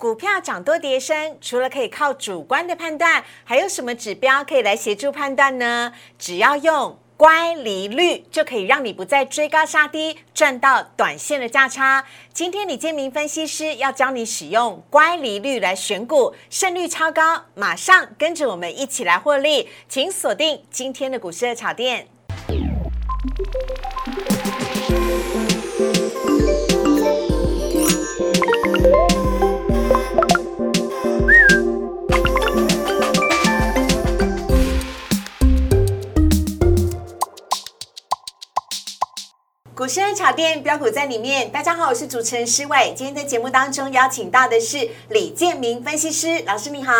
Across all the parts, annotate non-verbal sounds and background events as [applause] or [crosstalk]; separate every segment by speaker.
Speaker 1: 股票涨多跌升，除了可以靠主观的判断，还有什么指标可以来协助判断呢？只要用乖离率，就可以让你不再追高杀低，赚到短线的价差。今天李建明分析师要教你使用乖离率来选股，胜率超高，马上跟着我们一起来获利，请锁定今天的股市的炒店。股市人炒店标股在里面，大家好，我是主持人施伟。今天在节目当中邀请到的是李建明分析师老师，你好。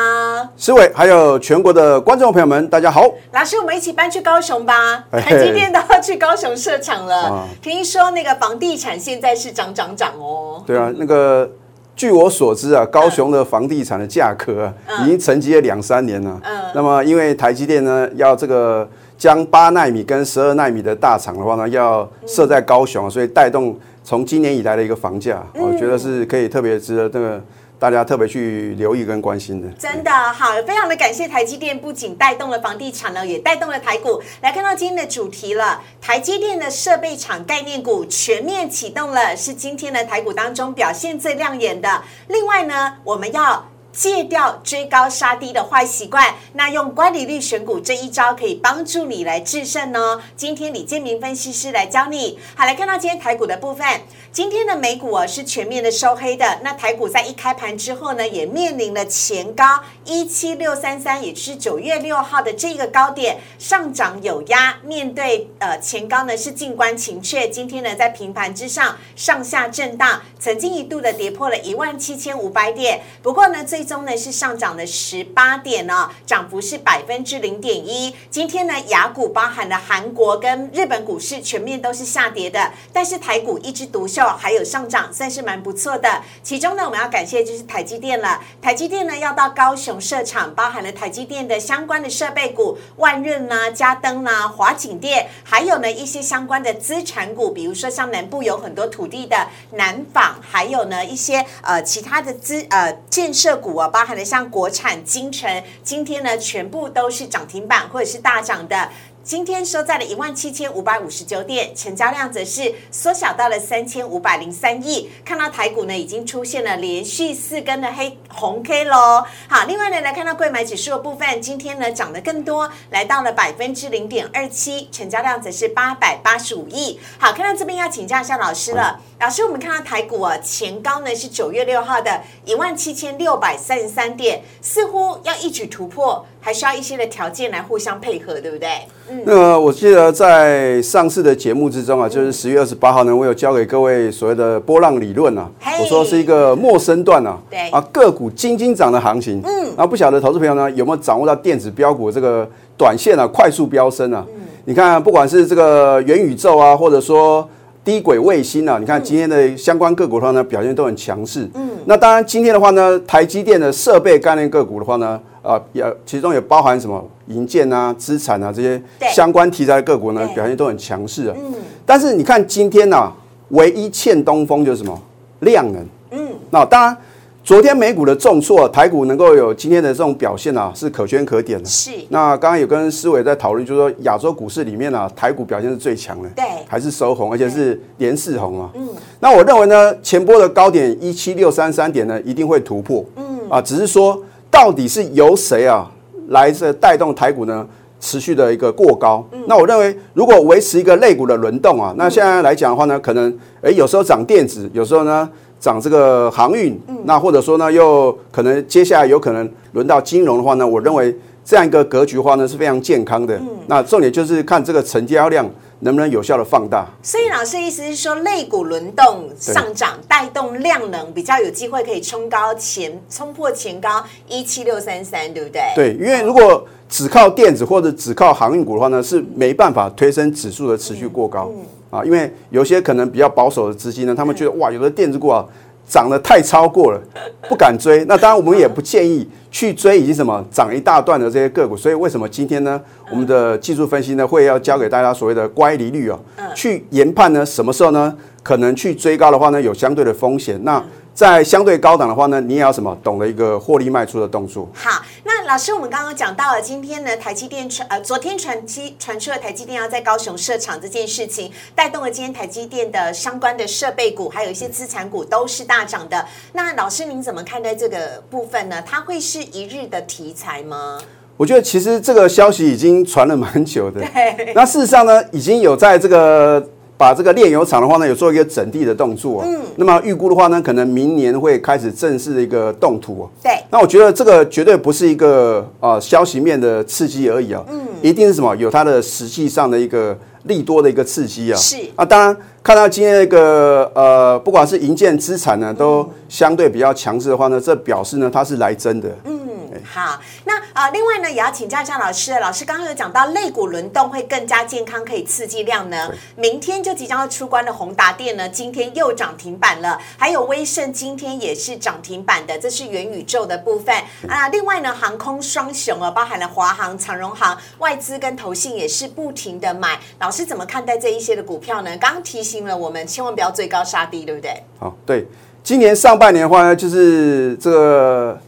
Speaker 2: 施伟，还有全国的观众朋友们，大家好。
Speaker 1: 老师，我们一起搬去高雄吧，台积电都要去高雄设厂了
Speaker 2: 啊。
Speaker 1: 听说那个房地产现在是涨涨涨哦。
Speaker 2: 对啊，那个据我所知啊，高雄的房地产的价格啊，
Speaker 1: 嗯
Speaker 2: 已经沉寂了两三年了。
Speaker 1: 嗯
Speaker 2: 那么因为台积电呢，要这个将八纳米跟十二纳米的大厂的话呢，要设在高雄啊，所以带动从今年以来的一个房价，
Speaker 1: 嗯
Speaker 2: 我觉得是可以特别值得这个大家特别去留意跟关心的。
Speaker 1: 真的好，非常的感谢台积电，不仅带动了房地产呢，也带动了台股。来看到今天的主题了，台积电的设备厂概念股全面启动了，是今天的台股当中表现最亮眼的。另外呢，我们要。戒掉追高杀低的坏习惯，那用乖离率选股这一招可以帮助你来制胜哦。今天李建明分析师来教你。好，来看到今天台股的部分，今天的美股哦是全面的收黑的，那台股在一开盘之后呢，也面临了前高一七六三三，也就是九月六号的这个高点上涨有压，面对呃前高呢是静观情却，今天呢在平盘之上上下震荡，曾经一度的跌破了一万七千五百点，不过呢最最终呢是上涨了十八点哦，涨幅是百分之零点一。今天呢雅股包含了韩国跟日本股市全面都是下跌的，但是台股一枝独秀，还有上涨，算是蛮不错的。其中呢我们要感谢就是台积电了，台积电呢要到高雄设厂，包含了台积电的相关的设备股，万润啦、嘉登啊、华景电，还有呢一些相关的资产股，比如说像南部有很多土地的南纺，还有呢一些呃其他的资呃建设股啊，包含了像国产、金城，今天呢全部都是涨停板或者是大涨的。今天收在了一万七千五百五十九点，成交量则是缩小到了三千五百零三亿。看到台股呢，已经出现了连续四根的黑红 K 喽。好，另外呢，来看到贵买指数的部分，今天呢涨得更多，来到了百分之零点二七，成交量则是八百八十五亿。好，看到这边要请教一下老师了，老师，我们看到台股啊前高呢是九月六号的一万七千六百三十三点，似乎要一举突破，还需要一些的条件来互相配合，对不对？嗯。
Speaker 2: 那我记得在上次的节目之中啊，就是十月二十八号呢，我有教给各位所谓的波浪理论啊，我说是一个陌生段啊，
Speaker 1: 对
Speaker 2: 啊个股金金涨的行情，嗯，然后不晓得投资朋友呢有没有掌握到电子标股这个短线啊快速飙升啊？你看不管是这个元宇宙啊，或者说低轨卫星啊，你看今天的相关个股的话呢，表现都很强势。嗯，那当然今天的话呢，台积电的设备概念个股的话呢，啊，也其中也包含什么银建啊、资产啊这些相关题材的个股呢，表现都很强势啊。嗯，但是你看今天呢、唯一欠东风就是什么量能。
Speaker 1: 嗯，
Speaker 2: 那当然，昨天美股的重挫，台股能够有今天的这种表现啊，是可圈可点的。
Speaker 1: 是
Speaker 2: 那刚刚有跟思伟在讨论，就是说亚洲股市里面啊，台股表现是最强的，
Speaker 1: 对
Speaker 2: 还是收红，而且是连四红啊。嗯，那我认为呢，前波的高点一七六三三点呢，一定会突破。嗯，啊，只是说到底是由谁啊来这带动台股呢？持续的一个过高，那我认为如果维持一个类股的轮动啊，那现在来讲的话呢，可能诶有时候涨电子，有时候呢涨这个航运，那或者说呢又可能接下来有可能轮到金融的话呢，我认为这样一个格局的话呢是非常健康的。那重点就是看这个成交量能不能有效的放大。
Speaker 1: 所以老师的意思是说，类股轮动上涨，带动量能比较有机会可以冲高前冲破前高一七六三三，对不对？
Speaker 2: 对，因为如果只靠电子或者只靠航运股的话呢，是没办法推升指数的持续过高啊。因为有些可能比较保守的资金呢，他们觉得 [laughs] 哇，有的电子股啊涨得太超过了，不敢追。那当然我们也不建议去追已经什么涨一大段的这些个股。所以为什么今天呢，我们的技术分析呢会要教给大家所谓的乖离率哦，去研判呢什么时候呢可能去追高的话呢有相对的风险。那在相对高档的话呢，你也要什么懂得一个获利卖出的动作。
Speaker 1: 好，那老师，我们刚刚讲到了今天呢，台积电传呃，昨天传机传出了台积电要在高雄设厂这件事情，带动了今天台积电的相关的设备股，还有一些资产股都是大涨的。那老师您怎么看待这个部分呢？它会是一日的题材吗？
Speaker 2: 我觉得其实这个消息已经传了蛮久的。
Speaker 1: 对，
Speaker 2: 那事实上呢，已经有在这个。把这个炼油厂的话呢，有做一个整地的动作。嗯，那么预估的话呢，可能明年会开始正式的一个动土。
Speaker 1: 对，
Speaker 2: 那我觉得这个绝对不是一个啊消息面的刺激而已啊。嗯，一定是什么有它的实际上的一个利多的一个刺激啊。
Speaker 1: 是
Speaker 2: 啊，当然看到今天那个呃，不管是银建资产呢，都相对比较强势的话呢，这表示呢它是来真的。嗯。
Speaker 1: 好，那啊，另外呢，也要请教一下老师。老师刚刚有讲到肋骨轮动会更加健康，可以刺激量呢。明天就即将要出关的宏达电呢，今天又涨停板了。还有威盛今天也是涨停板的，这是元宇宙的部分啊。另外呢，航空双雄啊，包含了华航、长荣航，外资跟投信也是不停的买。老师怎么看待这一些的股票呢？刚刚提醒了我们，千万不要追高杀低，对不对？
Speaker 2: 好，对，今年上半年的话呢，就是这个。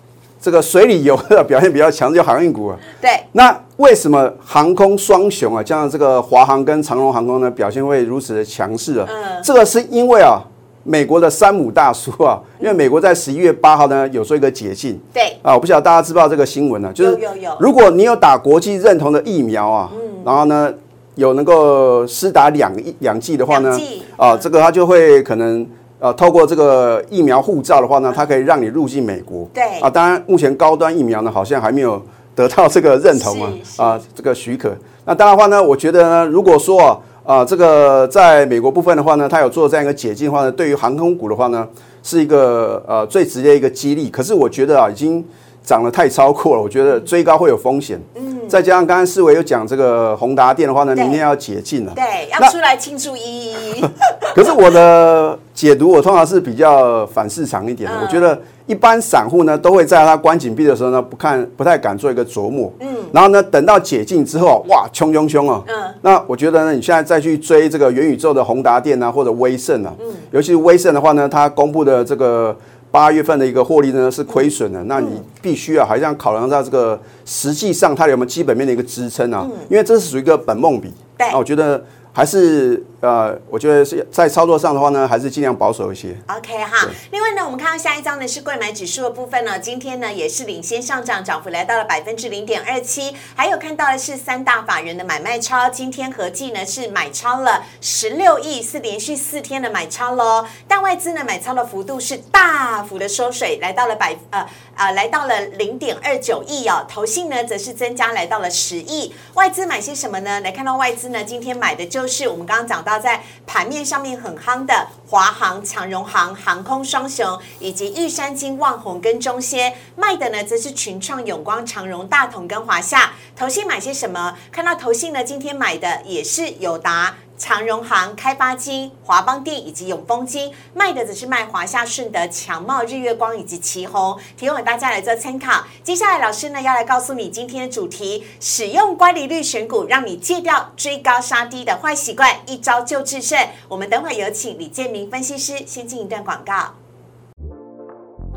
Speaker 2: 这个水里游的表现比较强，就航运股啊。
Speaker 1: 对。
Speaker 2: 那为什么航空双雄啊，像这个华航跟长荣航空呢，表现会如此的强势啊？嗯。这个是因为啊，美国的山姆大叔啊，因为美国在十一月八号呢有做一个解禁。
Speaker 1: 对。
Speaker 2: 啊，我不晓得大家知不知道这个新闻呢？
Speaker 1: 就是。
Speaker 2: 如果你有打国际认同的疫苗啊，嗯，然后呢有能够施打两两剂的话呢，啊，这个他就会可能。呃，透过这个疫苗护照的话呢，它可以让你入境美国。
Speaker 1: 对
Speaker 2: 啊，当然目前高端疫苗呢，好像还没有得到这个认同啊啊这个许可。那当然话呢，我觉得呢，如果说啊这个在美国部分的话呢，它有做这样一个解禁的话呢，对于航空股的话呢，是一个呃最直接一个激励。可是我觉得啊，已经涨得太超过了，我觉得追高会有风险。嗯。再加上刚刚思维有讲这个宏达电的话呢，明天要解禁了。
Speaker 1: 对，要出来庆祝一。[laughs]
Speaker 2: 可是我的。解读我通常是比较反市场一点的，我觉得一般散户呢都会在他关紧闭的时候呢不看不太敢做一个琢磨，嗯，然后呢等到解禁之后，哇，冲冲冲哦，嗯，那我觉得呢你现在再去追这个元宇宙的宏达电啊或者威盛啊，嗯，尤其是威盛的话呢，它公布的这个八月份的一个获利呢是亏损的，那你必须啊还是要考量到这个实际上它有没有基本面的一个支撑啊，因为这是属于一个本梦比，
Speaker 1: 对，
Speaker 2: 我觉得。还是呃，我觉得是在操作上的话呢，还是尽量保守一些。
Speaker 1: OK 哈。另外呢，我们看到下一张呢是贵买指数的部分呢，今天呢也是领先上涨，涨幅来到了百分之零点二七。还有看到的是三大法人的买卖超，今天合计呢是买超了十六亿，是连续四天的买超喽。但外资呢买超的幅度是大幅的收水，来到了百呃呃来到了零点二九亿哦。投信呢则是增加来到了十亿。外资买些什么呢？来看到外资呢今天买的。就是我们刚刚讲到，在盘面上面很夯的华航、长荣航、航空双雄，以及玉山金、旺宏跟中仙卖的呢，则是群创、永光、长荣、大同跟华夏。投信买些什么？看到投信呢，今天买的也是友达。长荣行、开发金、华邦电以及永丰金卖的只是卖华夏、顺德、强茂、日月光以及旗宏，提供给大家来做参考。接下来老师呢要来告诉你今天的主题：使用乖离率选股，让你戒掉追高杀低的坏习惯，一招就制胜。我们等会有请李建明分析师先进一段广告，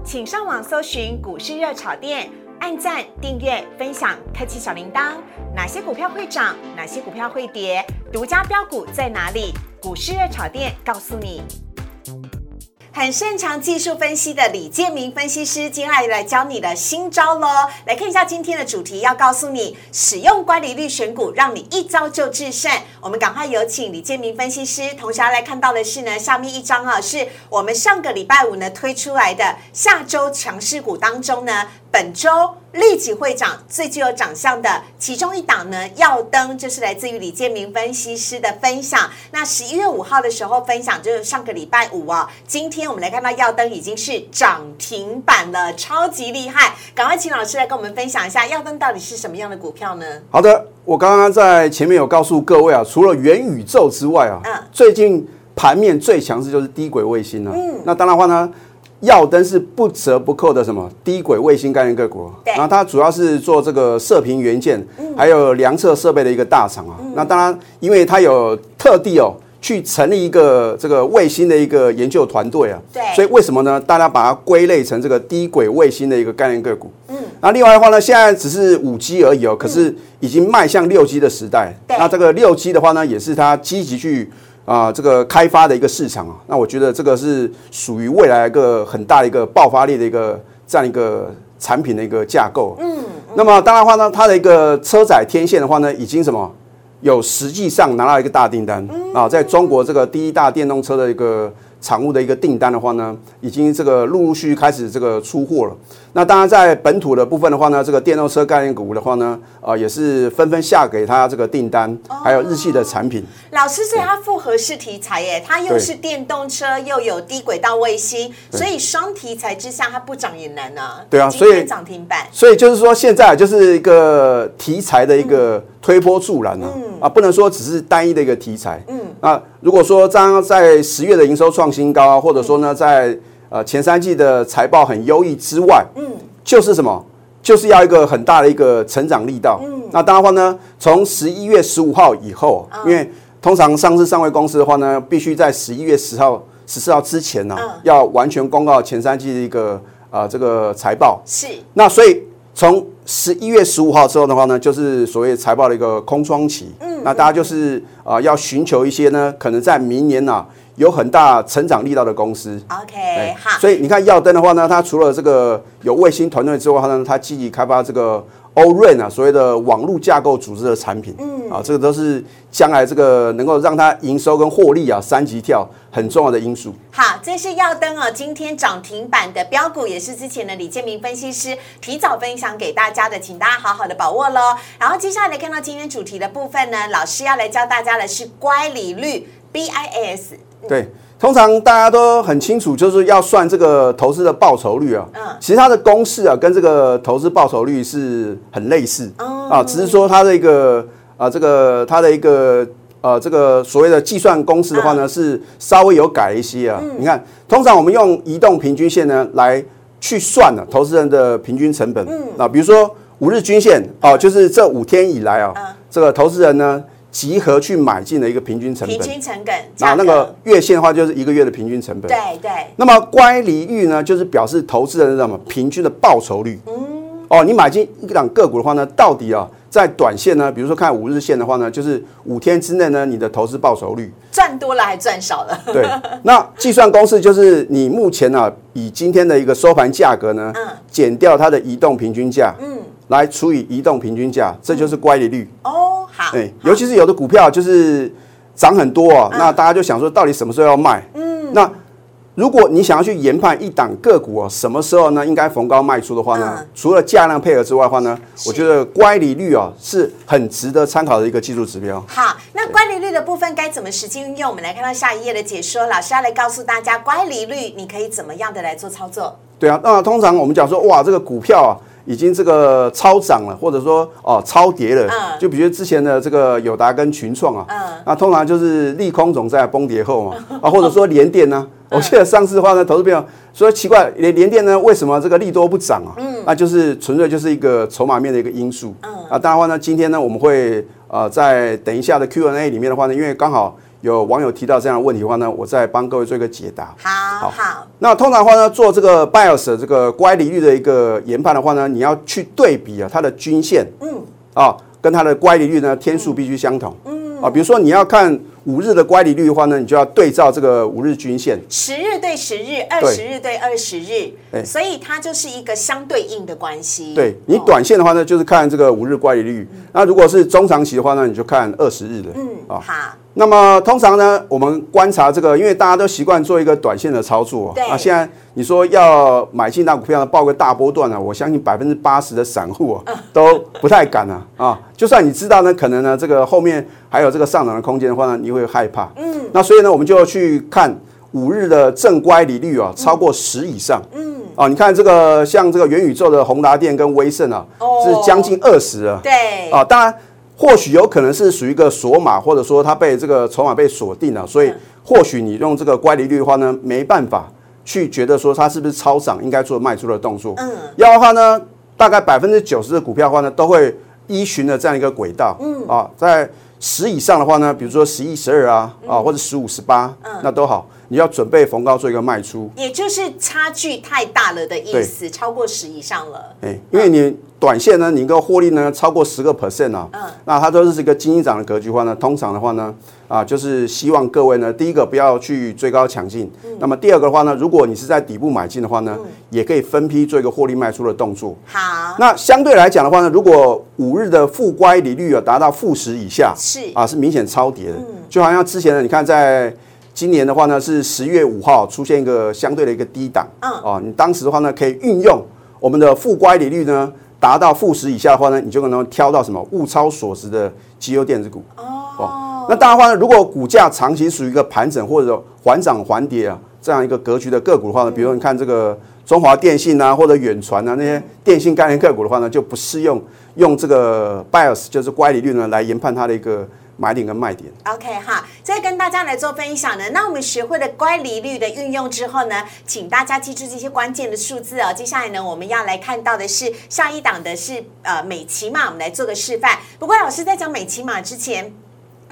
Speaker 1: 请上网搜寻股市热炒店。按赞、订阅、分享，开启小铃铛。哪些股票会涨？哪些股票会跌？独家标股在哪里？股市热炒店告诉你。很擅长技术分析的李建明分析师，接下来教你的新招喽。来看一下今天的主题，要告诉你使用乖离率选股，让你一招就制胜。我们赶快有请李建明分析师。同时要来看到的是呢，下面一张啊，是我们上个礼拜五呢推出来的下周强势股当中呢。本周立即会涨最具有长相的其中一档呢，耀灯就是来自于李建明分析师的分享。那十一月五号的时候分享，就是上个礼拜五啊。今天我们来看到耀灯已经是涨停板了，超级厉害！赶快请老师来跟我们分享一下耀灯到底是什么样的股票呢？
Speaker 2: 好的，我刚刚在前面有告诉各位啊，除了元宇宙之外啊，嗯，最近盘面最强势就是低轨卫星了。嗯，那当然话呢。耀灯是不折不扣的什么低轨卫星概念个股，然后它主要是做这个射频元件，还有量测设备的一个大厂啊。那当然，因为它有特地哦去成立一个这个卫星的一个研究团队啊。
Speaker 1: 对
Speaker 2: 所以为什么呢？大家把它归类成这个低轨卫星的一个概念个股。嗯。那另外的话呢，现在只是五 G 而已哦，可是已经迈向六 G 的时代。那这个六 G 的话呢，也是它积极去啊、这个开发的一个市场啊。那我觉得这个是属于未来一个很大的一个爆发力的一个这样一个产品的一个架构。嗯。那么当然话呢，它的一个车载天线的话呢，已经什么有实际上拿到一个大订单啊，在中国这个第一大电动车的一个产物的一个订单的话呢，已经这个陆陆续续开始这个出货了。那当然在本土的部分的话呢，这个电动车概念股的话呢，呃，也是纷纷下给它这个订单，还有日系的产品。
Speaker 1: 老师，所以它复合式题材耶，它又是电动车，又有低轨道卫星，所以双题材之下，它不涨也难啊。
Speaker 2: 对啊所以
Speaker 1: 涨停板。
Speaker 2: 所以就是说，现在就是一个题材的一个推波助澜啊，啊，不能说只是单一的一个题材。嗯，那如果说这样在十月的营收创新高啊，或者说呢，在呃前三季的财报很优异之外，嗯，就是什么？就是要一个很大的一个成长力道。嗯，那当然的话呢，从十一月十五号以后，因为通常上市上位公司的话呢，必须在十一月十号、十四号之前呢、要完全公告前三季的一个啊、这个财报。
Speaker 1: 是
Speaker 2: 那所以从十一月十五号之后的话呢，就是所谓财报的一个空窗期。嗯，那大家就是啊、要寻求一些呢，可能在明年啊、有很大成长力道的公司。
Speaker 1: OK，
Speaker 2: 哎
Speaker 1: 好。
Speaker 2: 所以你看耀登的话呢，它除了这个有卫星团队之外呢，它积极开发这个 O-RAN 啊，所谓的网络架构组织的产品。嗯，啊，这个都是将来这个能够让它营收跟获利啊三级跳很重要的因素。
Speaker 1: 好，这是耀登哦，今天涨停板的标股，也是之前的李建明分析师提早分享给大家的，请大家好好的把握喽。然后接下来看到今天主题的部分呢，老师要来教大家的是乖离率 BIS。
Speaker 2: 对，通常大家都很清楚，就是要算这个投资的报酬率啊。
Speaker 1: 嗯
Speaker 2: 其实它的公式啊，跟这个投资报酬率是很类似
Speaker 1: 哦
Speaker 2: 啊，只是说它的一个啊，这个它的一个呃，这个所谓的计算公式的话呢，是稍微有改一些啊。你看，通常我们用移动平均线呢来去算呢、投资人的平均成本。啊，比如说五日均线啊、就是这五天以来啊，这个投资人呢集合去买进的一个平均成本
Speaker 1: 平
Speaker 2: 本。
Speaker 1: 均成本，
Speaker 2: 那那个月线的话，就是一个月的平均成本。
Speaker 1: 对对，
Speaker 2: 那么乖离率呢，就是表示投资人的什么平均的报酬率。哦，你买进一档个股的话呢，到底啊，在短线呢，比如说看五日线的话呢，就是五天之内呢，你的投资报酬率。
Speaker 1: 赚多了还赚少了，
Speaker 2: 对，那计算公式就是你目前呢、以今天的一个收盘价格呢，
Speaker 1: 嗯
Speaker 2: 减掉它的移动平均价，嗯，来除以移动平均价，这就是乖离率。
Speaker 1: 哦，好，
Speaker 2: 对，尤其是有的股票就是涨很多啊，那大家就想说，到底什么时候要卖？嗯，那如果你想要去研判一档个股啊，什么时候呢应该逢高卖出的话呢？
Speaker 1: 嗯
Speaker 2: 除了价量配合之外的话呢，我觉得乖离率啊是很值得参考的一个技术指标。
Speaker 1: 好，那乖离率的部分该怎么实际运用？我们来看到下一页的解说，老师要来告诉大家乖离率你可以怎么样的来做操作。
Speaker 2: 对啊，那通常我们讲说，哇，这个股票啊，已经这个超涨了，或者说哦超跌了，
Speaker 1: 嗯。
Speaker 2: 就比如之前的这个友达跟群创啊，
Speaker 1: 嗯。
Speaker 2: 那通常就是利空总在崩跌后嘛，[laughs] 啊，或者说联电呢、我记得上次的话呢，投资朋友说奇怪，联联电呢为什么这个利多不涨啊？嗯，那就是纯粹就是一个筹码面的一个因素。嗯，啊，当然的话呢，今天呢我们会呃在等一下的 Q&A 里面的话呢，因为刚好有网友提到这样的问题的话呢，我再帮各位做一个解答。
Speaker 1: 好好，
Speaker 2: 那通常的话呢，做这个 BIOS 的这个乖离率的一个研判的话呢，你要去对比啊它的均线，嗯，啊，跟它的乖离率呢天数必须相同，嗯，啊，比如说你要看五日的乖离率的话呢，你就要对照这个五日均线，
Speaker 1: 十日对十日，二十日对二十日，
Speaker 2: 对。
Speaker 1: 所以它就是一个相对应的关系。
Speaker 2: 对你
Speaker 1: 哦。
Speaker 2: 短线的话呢，就是看这个五日乖离率，那如果是中长期的话呢，你就看二十日的，
Speaker 1: 嗯，
Speaker 2: 啊。
Speaker 1: 好，
Speaker 2: 那么通常呢，我们观察这个，因为大家都习惯做一个短线的操作
Speaker 1: 对
Speaker 2: 啊。现在你说要买进大股票呢，报个大波段呢、我相信百分之八十的散户啊都不太敢啊啊。就算你知道呢，可能呢这个后面还有这个上涨的空间的话呢，你会害怕。嗯。那所以呢，我们就去看五日的正乖离率啊，超过十以上。嗯。啊，你看这个像这个元宇宙的宏达电跟威盛啊，
Speaker 1: 哦
Speaker 2: 是将近二十啊。
Speaker 1: 对，
Speaker 2: 啊，当然，或许有可能是属于一个锁码，或者说它被这个筹码被锁定了，所以或许你用这个乖离率的话呢，没办法去觉得说它是不是超涨，应该做卖出的动作。
Speaker 1: 嗯，
Speaker 2: 要的话呢，大概百分之九十的股票的话呢，都会依循的这样一个轨道。嗯，啊，在十以上的话呢，比如说十一、十二啊，啊，或者十五、十八，那都好，你要准备逢高做一个卖出。
Speaker 1: 也就是差距太大了的意思，超过十以上了。
Speaker 2: 哎，因为你短线呢，你一个获利呢超过十个 percent 啊，嗯。那它都是一个金鹰涨的格局的话呢，通常的话呢。啊，就是希望各位呢，第一个不要去追高抢进，那么第二个的话呢，如果你是在底部买进的话呢，也可以分批做一个获利卖出的动作。
Speaker 1: 好，
Speaker 2: 那相对来讲的话呢，如果五日的负乖离率啊达到负十以下，
Speaker 1: 是。
Speaker 2: 啊，是明显超跌的，就好像之前呢，你看在今年的话呢，是十月五号出现一个相对的一个低档，嗯，啊，你当时的话呢，可以运用我们的负乖离率呢达到负十以下的话呢，你就可能挑到什么物超所值的绩优电子股。哦。那当然话呢，如果股价长期属于一个盘整或者缓涨缓跌啊这样一个格局的个股的话呢，比如你看这个中华电信啊或者远传啊那些电信概念个股的话呢，就不适用用这个 bias 就是乖离率呢来研判它的一个买点跟卖点。
Speaker 1: OK 哈，再跟大家来做分享呢。那我们学会了乖离率的运用之后呢，请大家记住这些关键的数字哦。接下来呢，我们要来看到的是下一档的是呃美骑马，我们来做个示范。不过老师在讲美骑马之前。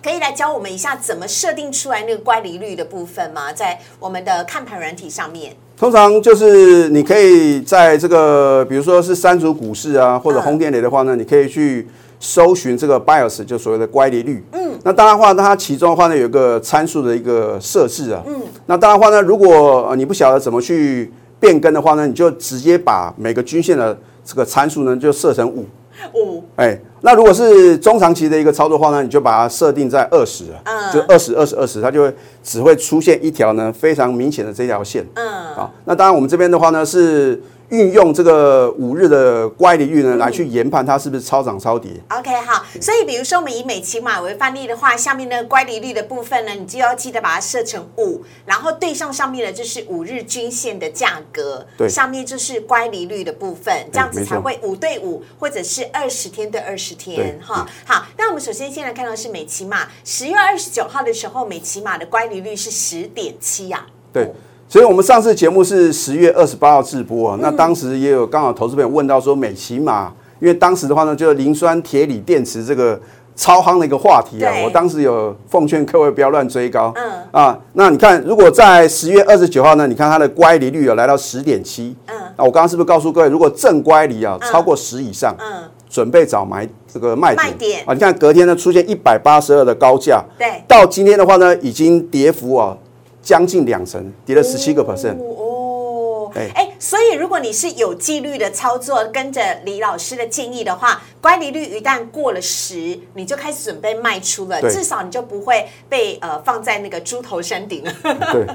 Speaker 1: 可以来教我们一下怎么设定出来那个乖离率的部分吗？在我们的看盘软体上面，
Speaker 2: 通常就是你可以在这个，比如说是三足股市啊，或者红电雷的话呢，你可以去搜寻这个 bias，就所谓的乖离率。嗯，那当然话，它其中的话呢，有一个参数的一个设置啊。嗯，那当然话呢，如果你不晓得怎么去变更的话呢，你就直接把每个均线的这个参数呢，就设成五。五哎，那如果是中长期的一个操作话呢，你就把它设定在二十嗯，就二十二十二十，它就会只会出现一条呢非常明显的这条线。嗯，啊，那当然我们这边的话呢是。运用这个五日的乖离率呢，来去研判它是不是超涨超跌。
Speaker 1: OK，好，所以比如说我们以美骑马为范例的话，下面那个乖离率的部分呢，你就要记得把它设成五，然后对上上面的就是五日均线的价格，
Speaker 2: 对，
Speaker 1: 上面就是乖离率的部分，这样子才会五对五，或者是二十天对二十天，哈。好，那我们首先先来看到是美骑马，十月二十九号的时候，美骑马的乖离率是十点七呀，
Speaker 2: 对。所以，我们上次节目是十月二十八号直播啊。那当时也有刚好投资朋友问到说，美骑马，因为当时的话呢，就是磷酸铁锂电池这个超夯的一个话题啊。我当时有奉劝各位不要乱追高。嗯。啊，那你看，如果在十月二十九号呢，你看它的乖离率有来到十点七。嗯。那我刚刚是不是告诉各位，如果正乖离啊超过十以上，嗯，准备找买这个卖点。卖点啊，你看隔天呢出现一百八十二的高价。
Speaker 1: 对。
Speaker 2: 到今天的话呢，已经跌幅啊。将近两成，跌了十七个 percent。哦，
Speaker 1: 哎，所以如果你是有纪律的操作，跟着李老师的建议的话，乖离率一旦过了十，你就开始准备卖出了，至少你就不会被呃放在那个猪头山顶了。
Speaker 2: 对，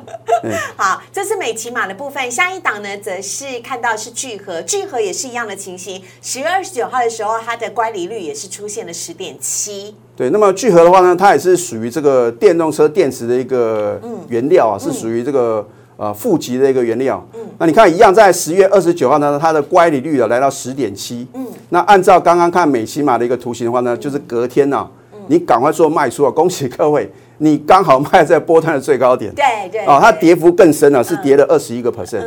Speaker 2: [laughs]
Speaker 1: 好，这是美骑马的部分。下一档呢，则是看到是聚合，聚合也是一样的情形。十月二十九号的时候，它的乖离率也是出现了十点七。
Speaker 2: 对，那么聚合的话呢，它也是属于这个电动车电池的一个原料啊，是属于这个呃负极的一个原料。嗯，那你看一样，在十月二十九号呢，它的乖离率啊来到十点七。嗯，那按照刚刚看美骑马的一个图形的话呢，就是隔天呢，你赶快做卖出啊！恭喜各位，你刚好卖在波段的最高点。
Speaker 1: 对对。哦，
Speaker 2: 它跌幅更深了，是跌了二十一个 percent。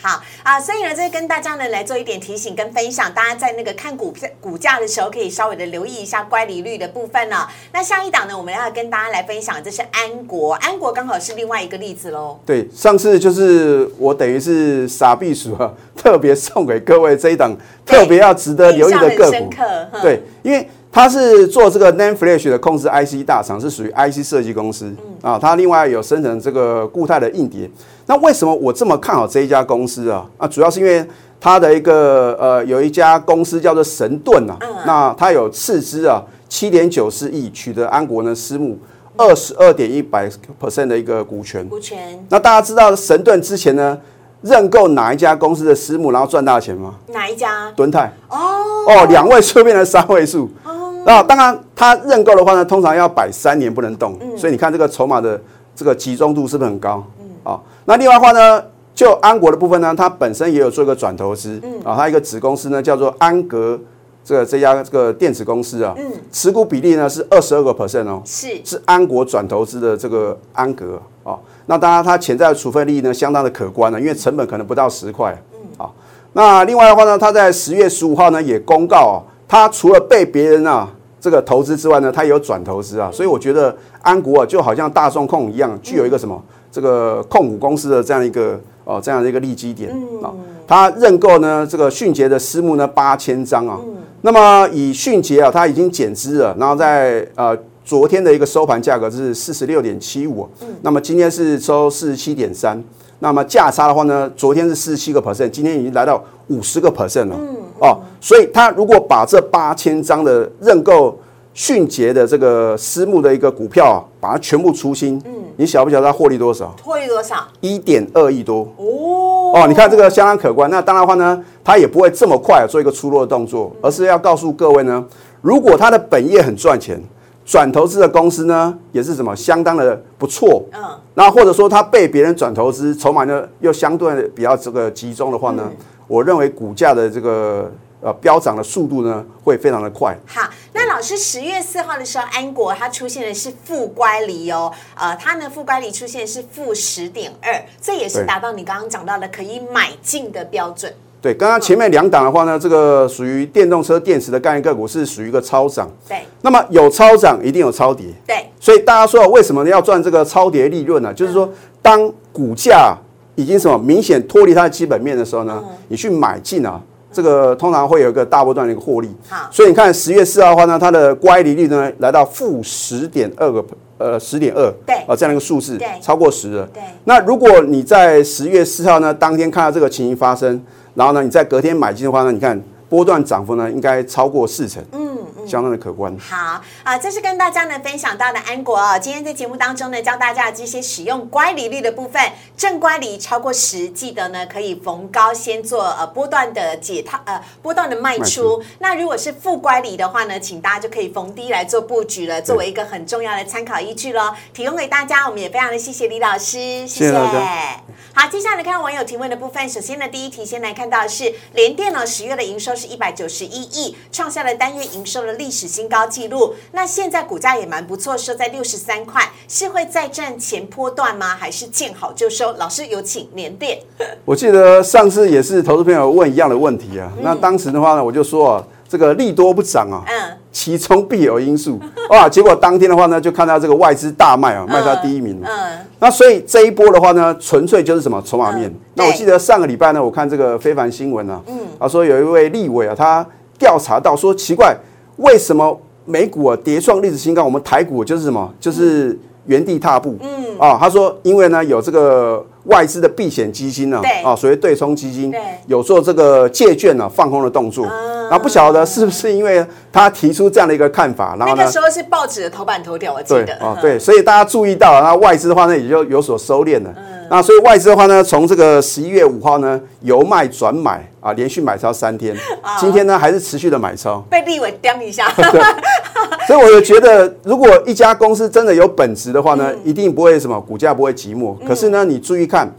Speaker 1: 好啊，所以呢，这跟大家呢来做一点提醒跟分享，大家在那个看股票股价的时候，可以稍微的留意一下乖离率的部分呢。那下一档呢，我们要跟大家来分享，这是安国，安国刚好是另外一个例子喽。
Speaker 2: 对，上次就是我等于是傻避暑啊，[laughs] 特别送给各位这一档特别要值得留意的个股。对，因为它是做这个 NAND Flash 的控制 IC 大厂，是属于 IC 设计公司啊，它另外有生成这个固态的硬碟。那为什么我这么看好这一家公司啊？啊，主要是因为它的一个呃，有一家公司叫做神盾啊，那它有斥资啊七点九四亿取得安国呢私募二十二点一百 percent 的一个股权。
Speaker 1: 股权。
Speaker 2: 那大家知道神盾之前呢认购哪一家公司的私募，然后赚大钱吗？
Speaker 1: 哪一家？
Speaker 2: 敦泰。哦哦，两位数变成三位数。哦。那当然，他认购的话呢，通常要摆三年不能动，所以你看这个筹码的这个集中度是不是很高？嗯。啊。那另外的话呢，就安国的部分呢，它本身也有做一个转投资，嗯。啊，它一个子公司呢叫做安格，这个这家这个电子公司啊，嗯，持股比例呢是二十二个 percent 哦，
Speaker 1: 是。
Speaker 2: 是安国转投资的这个安格啊，那当然它潜在的处分利益呢相当的可观了，因为成本可能不到十块，嗯。啊，那另外的话呢，它在十月十五号呢也公告啊，它除了被别人啊。这个投资之外呢，它也有转投资啊，所以我觉得安国啊，就好像大众控一样，具有一个什么这个控股公司的这样一个哦这样的一个利基点啊。它认购呢这个迅捷的私募呢八千张啊，那么以迅捷啊，它已经减资了，然后在呃昨天的一个收盘价格是四十六点七五，那么今天是收四十七点三。那么价差的话呢，昨天是四十七个 percent，今天已经来到五十个 percent 了。嗯，哦，所以他如果把这八千张的认购迅捷的这个私募的一个股票啊，把它全部出清，嗯，你晓不晓得它获利多少？
Speaker 1: 获利多少？
Speaker 2: 一点二亿多。哦，哦，你看这个相当可观。那当然的话呢，它也不会这么快做一个出落的动作，而是要告诉各位呢，如果它的本业很赚钱。转投资的公司呢，也是什么相当的不错，嗯，那或者说它被别人转投资，筹码呢又相对比较这个集中的话呢，我认为股价的这个呃飙涨的速度呢会非常的快。
Speaker 1: 好，那老师十月四号的时候，安国它出现的是负乖离哦，呃，它呢负乖离出现是负十点二，这也是达到你刚刚讲到的可以买进的标准。
Speaker 2: 对，刚刚前面两档的话呢，这个属于电动车电池的概念个股是属于一个超涨。
Speaker 1: 对，
Speaker 2: 那么有超涨一定有超跌。
Speaker 1: 对，
Speaker 2: 所以大家说为什么要赚这个超跌利润呢？就是说，当股价已经什么明显脱离它的基本面的时候呢，你去买进啊，这个通常会有一个大波段的一个获利。
Speaker 1: 好，
Speaker 2: 所以你看十月四号的话呢，它的乖离率呢来到负十点二个呃十点二，
Speaker 1: 对，
Speaker 2: 啊这样一个数字，
Speaker 1: 对，
Speaker 2: 超过十了。
Speaker 1: 对，
Speaker 2: 那如果你在十月四号呢当天看到这个情形发生，然后呢，你在隔天买进的话呢，你看波段涨幅呢应该超过四成，嗯，相当的可观。
Speaker 1: 好啊，这是跟大家呢分享到的安国哦。今天在节目当中呢，教大家这些使用乖离率的部分，正乖离超过十，记得呢可以逢高先做呃波段的解套，呃波段的卖出。那如果是负乖离的话呢，请大家就可以逢低来做布局了，作为一个很重要的参考依据喽。提供给大家，我们也非常的谢谢李老师，谢谢。好，接下来看网友提问的部分。首先呢，第一题先来看到的是联电呢，十月的营收是一百九十一亿，创下了单月营收的历史新高纪录。那现在股价也蛮不错，收在六十三块，是会再战前波段吗？还是见好就收？老师有请联电。[laughs]
Speaker 2: 我记得上次也是投资朋友问一样的问题啊，那当时的话呢，我就说啊。这个利多不涨啊，嗯，其中必有因素 [laughs] 哇。结果当天的话呢，就看到这个外资大卖啊，卖到第一名了。嗯，那所以这一波的话呢，纯粹就是什么筹码面。那我记得上个礼拜呢，我看这个非凡新闻啊，嗯，他说有一位立委啊，他调查到说奇怪，为什么美股啊跌创历史新高，我们台股就是什么，就是原地踏步。嗯，啊，他说因为呢有这个。外资的避险基金呢，啊，所谓对冲基金，有做这个借券呢放空的动作，然后不晓得是不是因为他提出这样的一个看法，然后
Speaker 1: 呢，那个时候是报纸的头版头条，我记得。
Speaker 2: 啊，对，所以大家注意到，那外资的话呢，也就有所收敛了。那所以外资的话呢，从这个十一月五号呢由卖转买啊，连续买超三天，今天呢还是持续的买超，
Speaker 1: 被立委刁一下。[laughs] [laughs]
Speaker 2: 所以我就觉得，如果一家公司真的有本质的话呢，一定不会什么股价不会寂寞。可是呢，你注意看，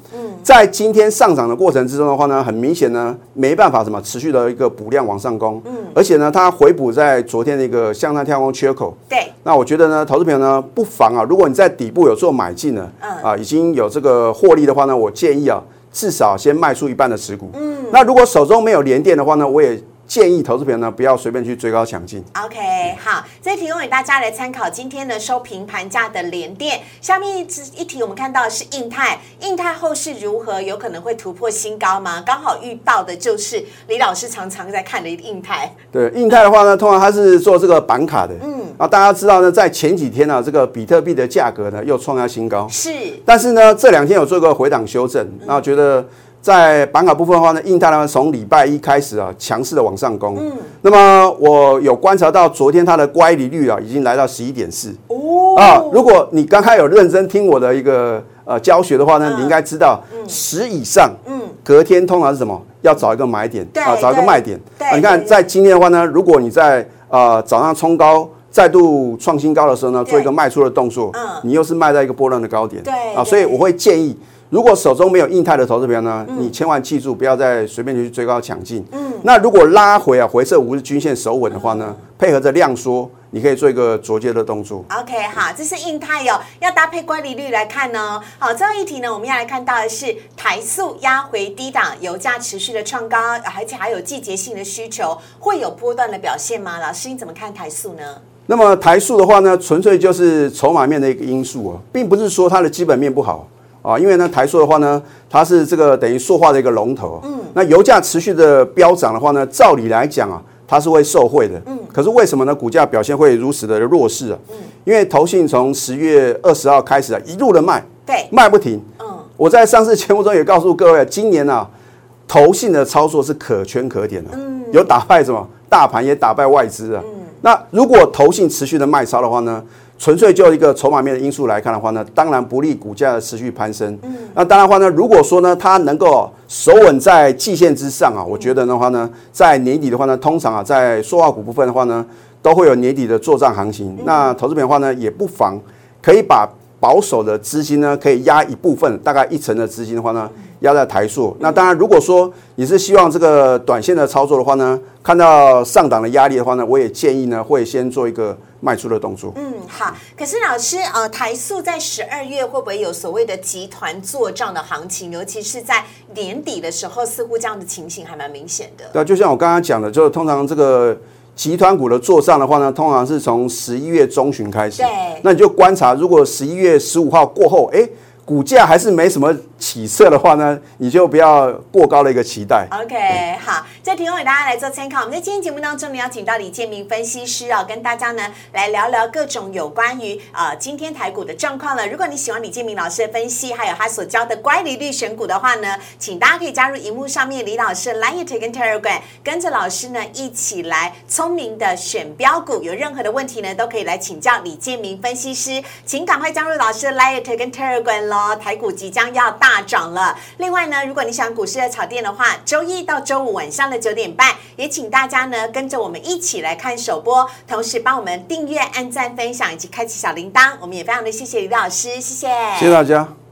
Speaker 2: 在今天上涨的过程之中的话呢，很明显呢没办法什么持续的一个补量往上攻，嗯，而且呢它回补在昨天的一个向上跳空缺口，
Speaker 1: 对，
Speaker 2: 那我觉得呢，投资朋友呢不妨啊，如果你在底部有做买进了，嗯。啊已经有这个获利的话呢，我建议啊至少先卖出一半的持股，嗯，那如果手中没有连电的话呢，我也。建议投资朋友呢不要随便去追高抢进。
Speaker 1: OK，好，这提供给大家来参考。今天的收平盘价的连电，下面一一题我们看到的是印泰，印泰后市如何？有可能会突破新高吗？刚好遇到的就是李老师常常在看的印泰。
Speaker 2: 对，印泰的话呢，通常它是做这个板卡的。嗯，啊，大家知道呢，在前几天呢，这个比特币的价格呢又创下新高。
Speaker 1: 是，
Speaker 2: 但是呢，这两天有做个回档修正，那我觉得。在板卡部分的话呢，印太呢从礼拜一开始啊，强势的往上攻。嗯，那么我有观察到，昨天它的乖离率啊，已经来到十一点四。哦，啊，如果你刚才有认真听我的一个呃教学的话呢，你应该知道十以上，嗯，隔天通常是什么？要找一个买点，
Speaker 1: 啊，
Speaker 2: 找一个卖点。对，你看在今天的话呢，如果你在呃早上冲高，再度创新高的时候呢，做一个卖出的动作，嗯，你又是卖在一个波浪的高点，
Speaker 1: 对，
Speaker 2: 啊，所以我会建议。如果手中没有印泰的投资票呢，你千万记住，不要再随便去追高抢进。嗯，那如果拉回啊，回撤五日均线守稳的话呢，配合着量缩，你可以做一个着接的动作。
Speaker 1: OK，好，这是印泰哦，要搭配乖离率来看呢。好，最后一题呢，我们要来看到的是台塑压回低档，油价持续的创高，而且还有季节性的需求，会有波段的表现吗？老师，你怎么看台塑呢？
Speaker 2: 那么台塑的话呢，纯粹就是筹码面的一个因素啊，并不是说它的基本面不好啊。因为呢，台塑的话呢，它是这个等于塑化的一个龙头。嗯。那油价持续的飙涨的话呢，照理来讲啊，它是会受惠的。嗯。可是为什么呢？股价表现会如此的弱势啊？嗯。因为投信从十月二十号开始啊，一路的卖，
Speaker 1: 对，
Speaker 2: 卖不停。嗯。我在上次节目中也告诉各位，今年啊，投信的操作是可圈可点的。嗯。有打败什么？大盘也打败外资啊。嗯那如果投信持续的卖超的话呢，纯粹就一个筹码面的因素来看的话呢，当然不利股价的持续攀升。嗯，那当然话呢，如果说呢，它能够守稳在季线之上啊，我觉得的话呢，在年底的话呢，通常啊，在塑化股部分的话呢，都会有年底的做账行情。那投资品的话呢，也不妨可以把保守的资金呢，可以压一部分，大概一成的资金的话呢。压在台数，那当然，如果说你是希望这个短线的操作的话呢，看到上档的压力的话呢，我也建议呢会先做一个卖出的动作。
Speaker 1: 嗯，好。可是老师，呃，台塑在十二月会不会有所谓的集团做账的行情？尤其是在年底的时候，似乎这样的情形还蛮明显的。
Speaker 2: 对，就像我刚刚讲的，就是通常这个集团股的做账的话呢，通常是从十一月中旬开始。
Speaker 1: 对。
Speaker 2: 那你就观察，如果十一月十五号过后，哎。股价还是没什么起色的话呢，你就不要过高的一个期待。
Speaker 1: OK，好，这提供给大家来做参考。我们在今天节目当中呢，邀请到李建明分析师啊，跟大家呢来聊聊各种有关于呃今天台股的状况了。如果你喜欢李建明老师的分析，还有他所教的乖离率选股的话呢，请大家可以加入荧幕上面李老师 Line 跟 Telegram，跟着老师呢一起来聪明的选标股。有任何的问题呢，都可以来请教李建明分析师，请赶快加入老师 Line 跟 Telegram 台股即将要大涨了。另外呢，如果你想股市的炒店的话，周一到周五晚上的九点半，也请大家呢跟着我们一起来看首播，同时帮我们订阅、按赞、分享以及开启小铃铛。我们也非常的谢谢李老师，谢谢，
Speaker 2: 谢谢大家。